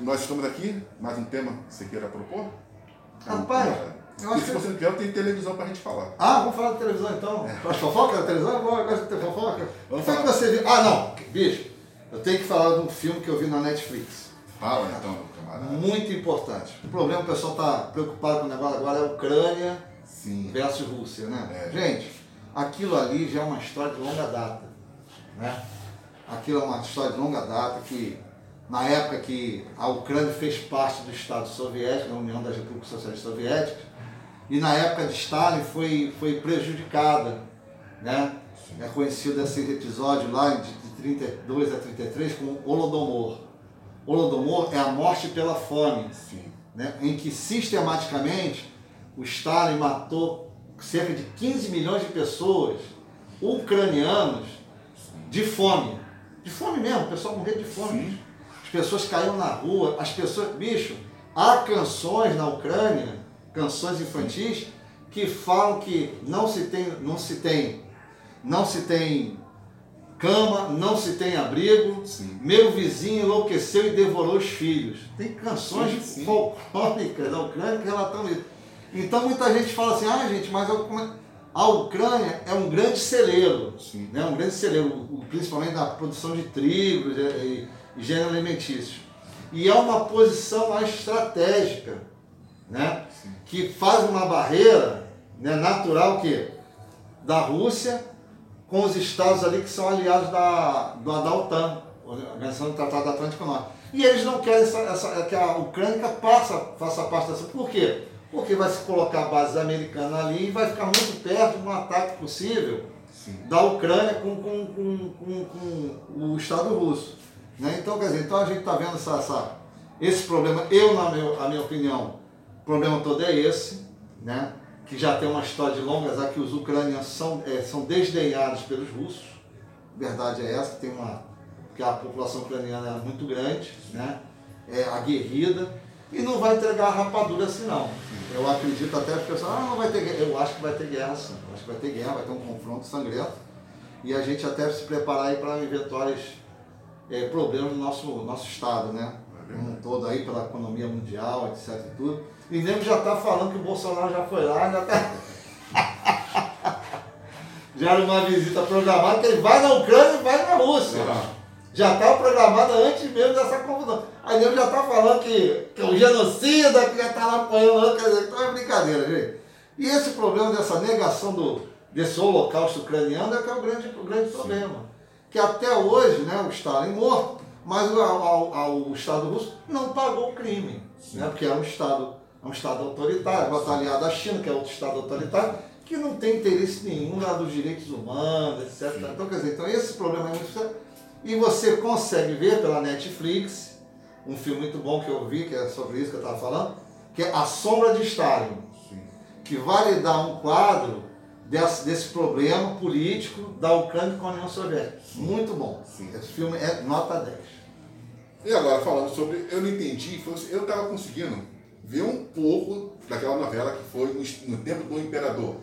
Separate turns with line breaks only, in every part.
Nós estamos aqui, mais um tema que você queira propor?
Rapaz,
É,
eu acho
se
que-
você não quer, tem televisão pra gente falar.
Ah, vamos falar de televisão então. Gosta de fofoca da televisão? Eu gosto de ter fofoca. O que foi que você viu? Ah, não, bicho, eu tenho que falar de um filme que eu vi na Netflix.
Fala então, camarada.
Muito importante. O problema, o pessoal está preocupado com o negócio agora é Ucrânia
Sim.
versus Rússia, né?
É.
Gente, aquilo ali já é uma história de longa data, né? Aquilo é uma história de longa data que, na época que a Ucrânia fez parte do Estado Soviético, da União das Repúblicas Socialistas Soviéticas, e na época de Stalin foi, foi prejudicada, né? É conhecido esse episódio lá de de 32 a 33 como Holodomor. Holodomor é a morte pela fome
Sim.
né, em que sistematicamente o Stalin matou cerca de 15 milhões de pessoas ucranianos de fome. De fome mesmo, o pessoal morreu de fome.
Sim.
As pessoas caíam na rua, as pessoas. Bicho, há canções na Ucrânia, canções infantis, que falam que não se tem, não se tem, não se tem cama, não se tem abrigo,
Sim.
meu vizinho enlouqueceu e devorou os filhos. Tem canções
Sim, sim. Sim.
né? um grande celeiro, o- principalmente na produção de trigo e, e gênero alimentício. E é uma posição lá estratégica, né?
Sim.
que faz uma barreira né, natural que da Rússia com os estados ali que são aliados da, da, da OTAN, Organização do Tratado Atlântico Norte. E eles não querem essa, essa- que a Ucrânia passe, faça parte dessa. Por quê? Porque vai se colocar a base americana ali e vai ficar muito perto de um ataque possível
Sim.
da Ucrânia com, com, com, com, com o Estado russo. Né? Então, quer dizer, então a gente está vendo essa, essa- esse problema, eu, na meu, a minha opinião, o problema todo é esse, né? que já tem uma história de longas, aqui os ucranianos são, eh, são desdenhados pelos russos, verdade é essa, que tem uma, que a população ucraniana é muito grande, né? é aguerrida, e não vai entregar rapadura assim não. Eu acredito até que o pessoal, ah, não vai ter guerra. Eu acho que vai ter guerra sim. Eu acho que vai ter guerra, vai ter um confronto sangrento. E a gente até se preparar aí para eventuais eh, problemas no nosso, nosso estado, né?
É
Como um todo aí, pela economia mundial, etc e tudo. E nego já está falando que o Bolsonaro já foi lá, já está. já era uma visita programada, que ele vai na Ucrânia e vai na Rússia.
Ah.
Já estava programada antes mesmo dessa confusão. Aí nego já está falando que, que é um genocida, que já está lá apoiando, quer dizer, então é brincadeira, gente. E esse problema dessa negação do, desse holocausto ucraniano é que é o grande, o grande problema. Que até hoje, né, o Stalin morto, mas o, ao- ao- Estado russo não pagou o crime. Né, porque é um Estado, é um Estado autoritário, bota aliado à China, que é outro Estado autoritário, que não tem interesse nenhum lá dos direitos humanos, etc.
Sim.
Então, quer dizer, então esse problema é muito sério. E você consegue ver pela Netflix, um filme muito bom que eu vi, que é sobre isso que eu estava falando, que é A Sombra de Stalin
Sim.
que vai lhe dar um quadro desse, desse problema político da Ucrânia com a União Soviética. Muito bom.
Sim.
Esse filme é nota 10.
E agora, falando sobre. Eu não entendi, eu estava conseguindo ver um pouco daquela novela que foi no, tempo do Imperador.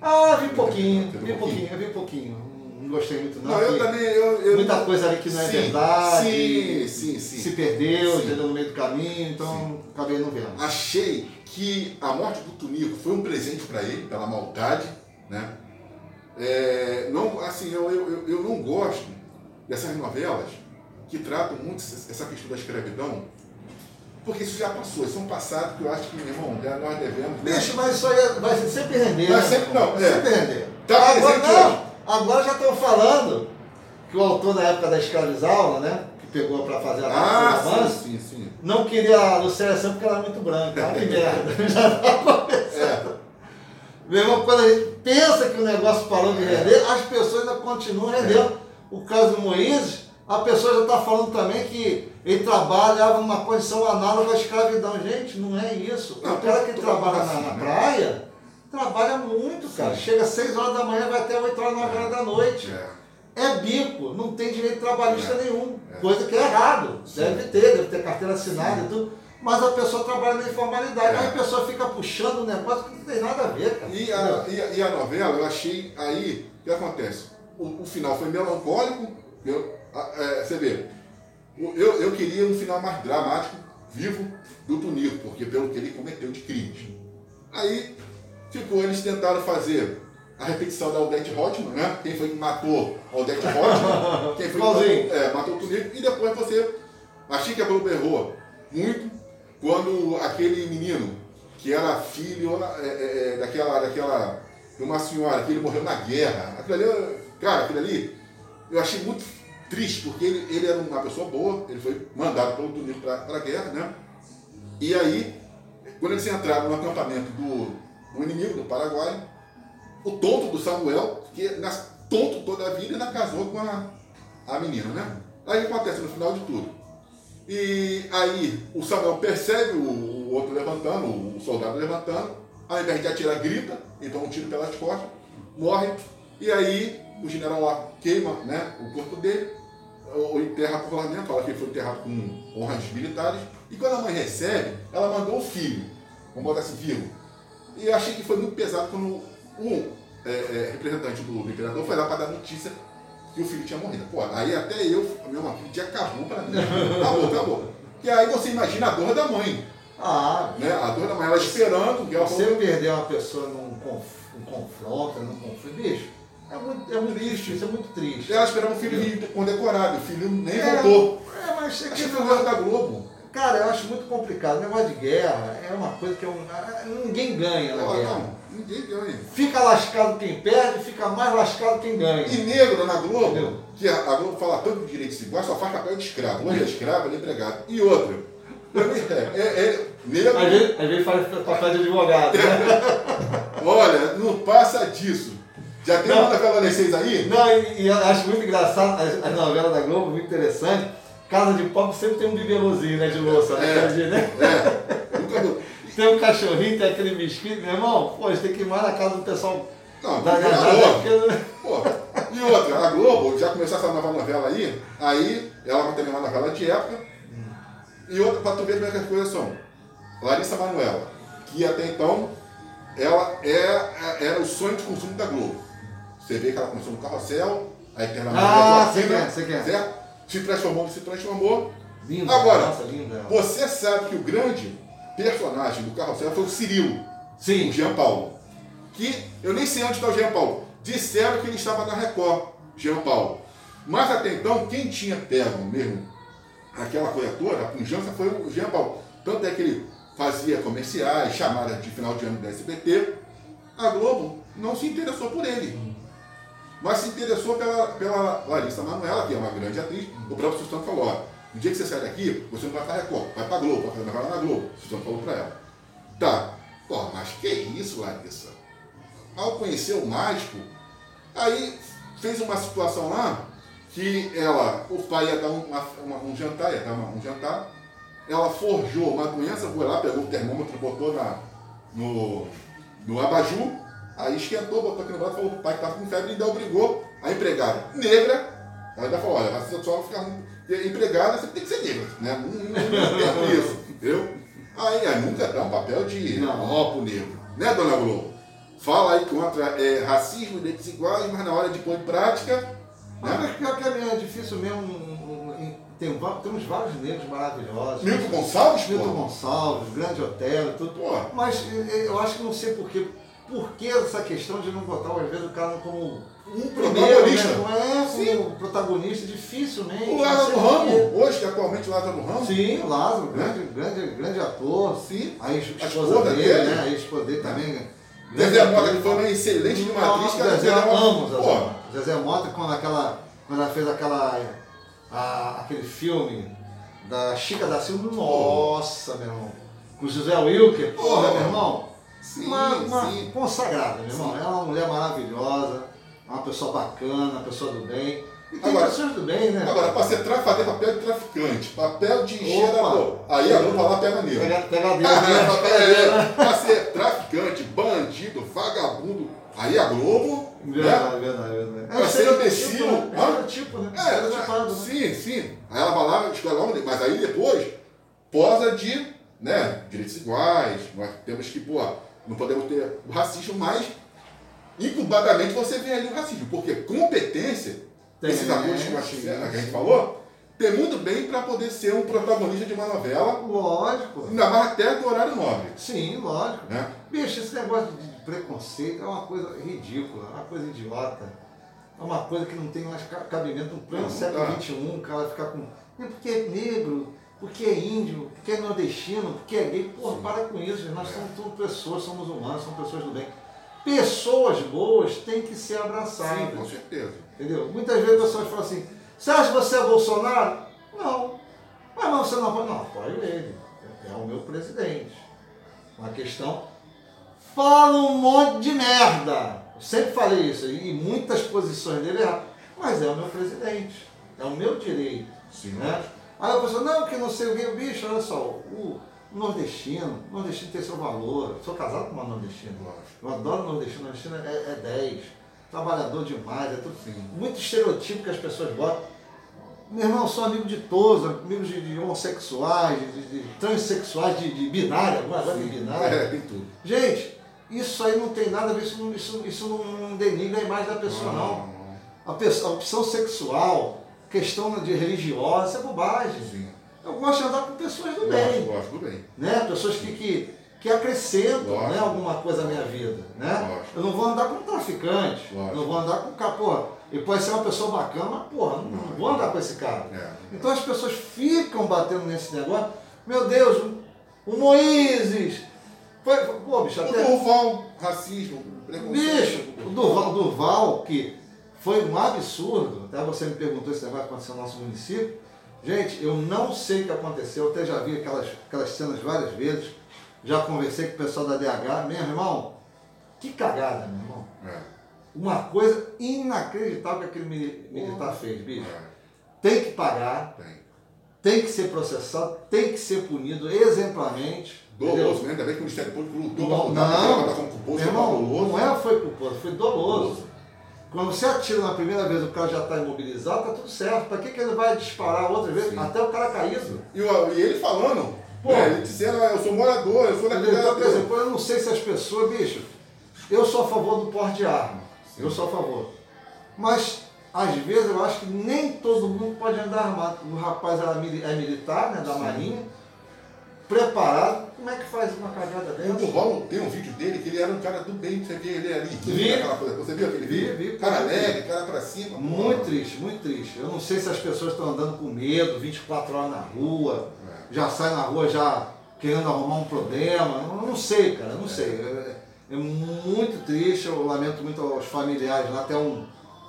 Ah, vi pouquinho,
Você viu
vi
um
pouquinho, eu vi pouquinho. Não gostei muito não.
Não, eu também. Eu, eu,
Muita coisa ali que não é
Sim,
verdade.
Sim, sim, sim.
Se perdeu,
Sim.
entendeu, no meio do caminho, então acabei não vendo.
Achei que a morte do Tunico foi um presente para ele, pela maldade, né? É, não, assim, eu, eu, eu- não gosto dessas novelas que tratam muito essa questão da escravidão, porque isso já passou, isso é um passado que eu acho que, meu irmão, nós devemos.
Bicho, mas isso aí vai sempre render.
Vai
né,
sempre- não, é.
sempre render.
Tá
agora, não, agora já estão falando que o autor na época da escravizaula, né? Que pegou para fazer a
Ah,
romance,
sim, sim, sim.
não queria a Lucélia Santos porque ela era muito branca. Olha que merda. Já tá começando.
É,
Meu irmão, quando a gente pensa que o negócio parou de render, as pessoas ainda continuam rendendo. O caso do Moisés, a pessoa já está falando também que ele trabalhava numa condição análoga à escravidão. Gente, não é isso. O cara que trabalha na,
assim,
na
né?
praia trabalha muito, cara.
Sim.
Chega às 6 horas da manhã, vai até 8 horas, 9 horas da noite.
é.
É bico, não tem direito trabalhista
É.
nenhum.
É.
Coisa que é errado.
Sim.
Deve ter, deve ter carteira assinada e tudo. Mas a pessoa trabalha na informalidade.
É.
Aí a pessoa fica puxando um negócio que não tem nada a ver, cara.
E a, e, a, e a novela, eu achei aí, o que acontece? O, o final foi melancólico, eu, é, você vê, Eu, eu queria um final mais dramático, vivo, do Tunico, porque pelo que ele cometeu de crimes. Aí ficou, eles tentaram fazer a repetição da Odette Hotman, né? Quem foi que matou a Odette Hotman, quem foi que matou, é, matou o Tunico, e depois você. Achei que a Globo errou muito quando aquele menino, que era filho é, é, é, daquela, daquela. de uma senhora, que ele morreu na guerra. Aquilo ali, cara, aquilo ali, eu achei muito triste, porque ele, ele era uma pessoa boa, ele foi mandado pelo Tunico para a guerra, né? E aí, quando eles entraram no acampamento do, do inimigo, do Paraguai, o tonto do Samuel, que nas, tonto toda a vida, ainda casou com a, a menina, né? Aí acontece no final de tudo. E aí o Samuel percebe o, o outro levantando, o, soldado levantando, ao invés de atirar, grita, então um tiro pelas costas, morre, e aí o general lá queima né, o corpo dele, ou enterra popularmente, fala que ele foi enterrado com honras militares, e quando a mãe recebe, ela mandou o filho, vamos botar assim, vivo. E eu achei que foi muito pesado quando um é, é, representante do imperador foi lá para dar notícia que o filho tinha morrido. Pô, aí até eu, meu aquele dia acabou para mim. Acabou, acabou. E aí você imagina a dor da mãe.
Ah,
né? A dor da mãe, ela esperando que ela
Você perder uma pessoa num conf, um confronto, num conflito, bicho, é muito, é muito triste, isso é muito triste.
Ela esperava um filho condecorado, o filho nem é, voltou.
É, mas você
que foi da Globo.
Cara, eu acho muito complicado. O negócio de guerra é uma coisa que eu, ninguém ganha na
Pô,
guerra.
Não, ninguém ganha.
Fica lascado quem perde, fica mais lascado quem ganha.
E negro na Globo, Entendeu? que a, a, Globo fala tanto de direitos iguais, só faz papel de escravo. Hoje é escravo, ele é empregado. E outra, é, é, é negro.
Às vezes, às vezes faz papel de advogado. Né?
Olha, não passa disso. Já tem não, uma novela aí?
Não, e, e, acho muito engraçado as, as novelas da Globo, muito interessante Casa de pobre sempre tem um bibelôzinho, né, de louça, né?
É,
né?
é.
Tem um cachorrinho, tem aquele biscoito, meu irmão, pô, a gente tem que ir mais na casa do pessoal
não, da Globo. Porque... Pô, e outra, a Globo já começou essa nova novela aí, aí ela vai ter uma novela de época, e outra, pra tu ver como é que as coisas são. Larissa Manoela, que até então ela é, é, era o sonho de consumo da Globo. Você vê que ela começou no carrossel, aí tem
Ah, você quer, você quer.
Certo? se transformou, se transformou.
Linda,
Agora,
nossa, linda.
você sabe que o grande personagem do Carrossel foi o Cirilo,
Sim.
o Jean Paulo. Que eu nem sei onde está o Jean Paulo. Disseram que ele estava na Record, Jean Paulo. Mas até então, quem tinha pego mesmo aquela coisa toda, a pujança, foi o Jean Paulo. Tanto é que ele fazia comerciais, chamadas de final de ano da SBT. A Globo não se interessou por ele mas se interessou pela, pela Larissa Manoela, que é uma grande atriz. O próprio Sustento falou: ó, no dia que você sai daqui, você não vai para Record, vai para Globo, vai fazer na Globo. O falou para ela. Tá, pô, mas que isso, Larissa? Ao conhecer o mágico, aí fez uma situação lá que ela, o pai ia dar uma, uma, um jantar, ia dar uma, um jantar, ela forjou uma doença, foi lá, pegou o termômetro, botou na, no, no abajur, Aí esquentou, botou aqui no braço, falou pro pai que estava com febre e ainda obrigou a empregada negra. Ela ainda falou, olha, você só ficar empregada, você tem que ser negra, né? Não, não, não tem isso, entendeu? Aí, aí nunca dá um papel de ó pro negro, né, dona Globo? Fala aí contra é, racismo e direitos iguais, mas na hora de pôr em prática. Né?
Mas pior que é difícil mesmo. Tem, temos vários negros maravilhosos.
Milton Gonçalves,
Milton Gonçalves, Grande Hotel, tudo. Pô. Mas eu acho que não sei porquê por que essa questão de não botar, às vezes, o cara como um protagonista? Né? É, como protagonista, dificilmente.
O Lázaro Ramos, hoje, que atualmente o Lázaro Ramos.
Sim, o Lázaro, grande, né? grande, grande ator.
Sim.
A esposa, dele, dele, né? A esposa dele também.
Zezé Mota, que foi uma excelente matriz.
Zezé, amo Zezé Zezé Mota, quando, aquela, quando ela fez aquela, a, aquele filme da Chica da Silva, nossa, meu irmão. Com o José Wilker, porra, meu irmão.
Sim,
uma, uma
sim.
consagrada, meu irmão. Sim. Ela é uma mulher maravilhosa, uma pessoa bacana, uma pessoa do bem. E tem agora, pessoas do bem, né?
Agora, para ser tra fazer papel de traficante, papel de gerador. Aí a Globo lá pega nele.
Pega, pega dele,
né? Para ser traficante, bandido, vagabundo, aí a Globo.
Verdade, né? verdade, verdade.
Para ser imbecil.
Tipo, né? tipo, né?
É, era tipado, né? Sim, sim. Aí ela vai lá, escolhe lá, mas aí depois posa de né, direitos iguais, nós temos que, pô, não podemos ter o racismo, mas incubadamente você vê ali o racismo, porque competência, Tem, esses atores que, a gente falou, ter muito bem para poder ser um protagonista de uma novela,
Lógico.
ainda mais até do horário nobre.
Sim, lógico.
Né?
Bicho, esse negócio de preconceito é uma coisa ridícula, é uma coisa idiota. É uma coisa que não tem mais ca- cabimento no
não
século. XXI, o cara ficar com. É porque é negro, porque é índio, porque é nordestino, porque é gay. Porra,
Sim.
para com isso, nós
É.
somos, somos pessoas, somos humanos, somos pessoas do bem. Pessoas boas têm que ser abraçadas.
Sim, com certeza.
Entendeu? Muitas vezes as pessoas falam assim, você acha que você é Bolsonaro? Não. Mas, mas você não apoia? Não, apoio ele. É o meu presidente. Uma questão. Fala um monte de merda. Eu sempre falei isso. E muitas posições dele erradas. Mas é o meu presidente. É o meu direito.
Sim,
Né? Aí a pessoa, não, que não sei o que, bicho, olha só, o nordestino, o nordestino tem seu valor. Eu sou casado com uma nordestina. Eu adoro nordestino, nordestino é, é 10. Trabalhador demais, é tudo.
Sim.
Muito estereotipo que as pessoas botam. Meu irmão, eu sou amigo de todos, amigos de, de homossexuais, de, de, de transexuais, de, de binária, agora agora de binária.
É, tem tudo.
Gente, isso aí não tem nada a ver, isso não, isso, isso não denigra a imagem da pessoa, não.
não.
A, pessoa, a opção sexual, questão de religiosa, isso é bobagem.
Sim.
Eu gosto de andar com pessoas do
Gosto,
bem,
gosto do bem.
né? Pessoas que, que, que acrescentam né, alguma coisa à minha vida, né? Eu não vou andar com um traficante, eu
Lógico.
não vou andar com um porra, ele pode ser uma pessoa bacana, mas porra, não, não vou andar com esse cara.
É.
Então as pessoas ficam batendo nesse negócio, meu Deus, o, o Moises, foi, pô, bicho,
O
até...
Durval, racismo, preconceito.
Bicho, o Durval, o Durval, que foi um absurdo, até você me perguntou negócio que aconteceu no nosso município. Gente, eu não sei o que aconteceu, eu até já vi aquelas, aquelas cenas várias vezes, já conversei com o pessoal da DH, meu irmão, que cagada, meu irmão.
É.
Uma coisa inacreditável que aquele mili- militar fez, bicho.
É.
Tem que pagar,
Tem.
tem que ser processado, tem que ser punido exemplarmente.
Doloso, né? Ainda bem que o Ministério Público lutou
Não,
pra
não.
pra botar como culposo,
Meu irmão,
doloso.
não é foi culposo, foi doloso. Quando você atira na primeira vez o cara já está imobilizado, tá tudo certo. Para que, que ele vai disparar outra vez?
Sim.
Até o cara caído.
E, e ele falando,
Pô.
né, ele dizendo, ah, eu sou morador, eu sou daquele
Então, por exemplo, eu não sei se as pessoas, bicho, eu sou a favor do porte de arma.
Sim.
Eu sou a favor. Mas, às vezes, eu acho que nem todo mundo pode andar armado. O rapaz era é militar, né, da
Sim.
Marinha, preparado. Como é que faz uma cagada
O
dessa?
Durval tem um vídeo dele que ele era um cara do bem, você vê ele ali.
Vi.
aquela coisa. Você viu aquele vídeo?
vi,
Cara
vi.
alegre, cara pra cima.
Muito
pô.
triste, muito triste. Eu não sei se as pessoas estão andando com medo, 24 horas na rua,
É.
já sai na rua já querendo arrumar um problema. Eu não sei, cara, eu não sei. É, é muito triste, eu lamento muito aos familiares lá. Até um,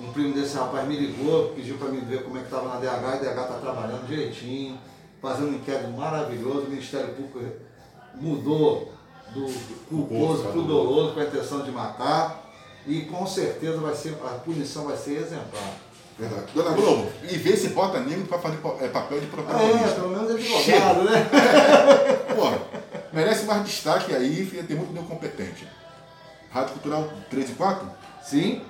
um primo desse rapaz me ligou, pediu para mim ver como é que estava na DH, e a DH está trabalhando direitinho, fazendo um inquérito maravilhoso, o Ministério Público mudou do culposo para o doloso com a intenção de matar. E com certeza vai ser, a punição vai ser exemplar.
Verdade. Dona Globo, e vê se bota negro pra fazer é, papel de
É,
protagonista.
pelo menos advogado, né?
Porra, merece mais destaque aí, filha, tem muito meu competente. Rádio Cultural 13 e 4?
Sim,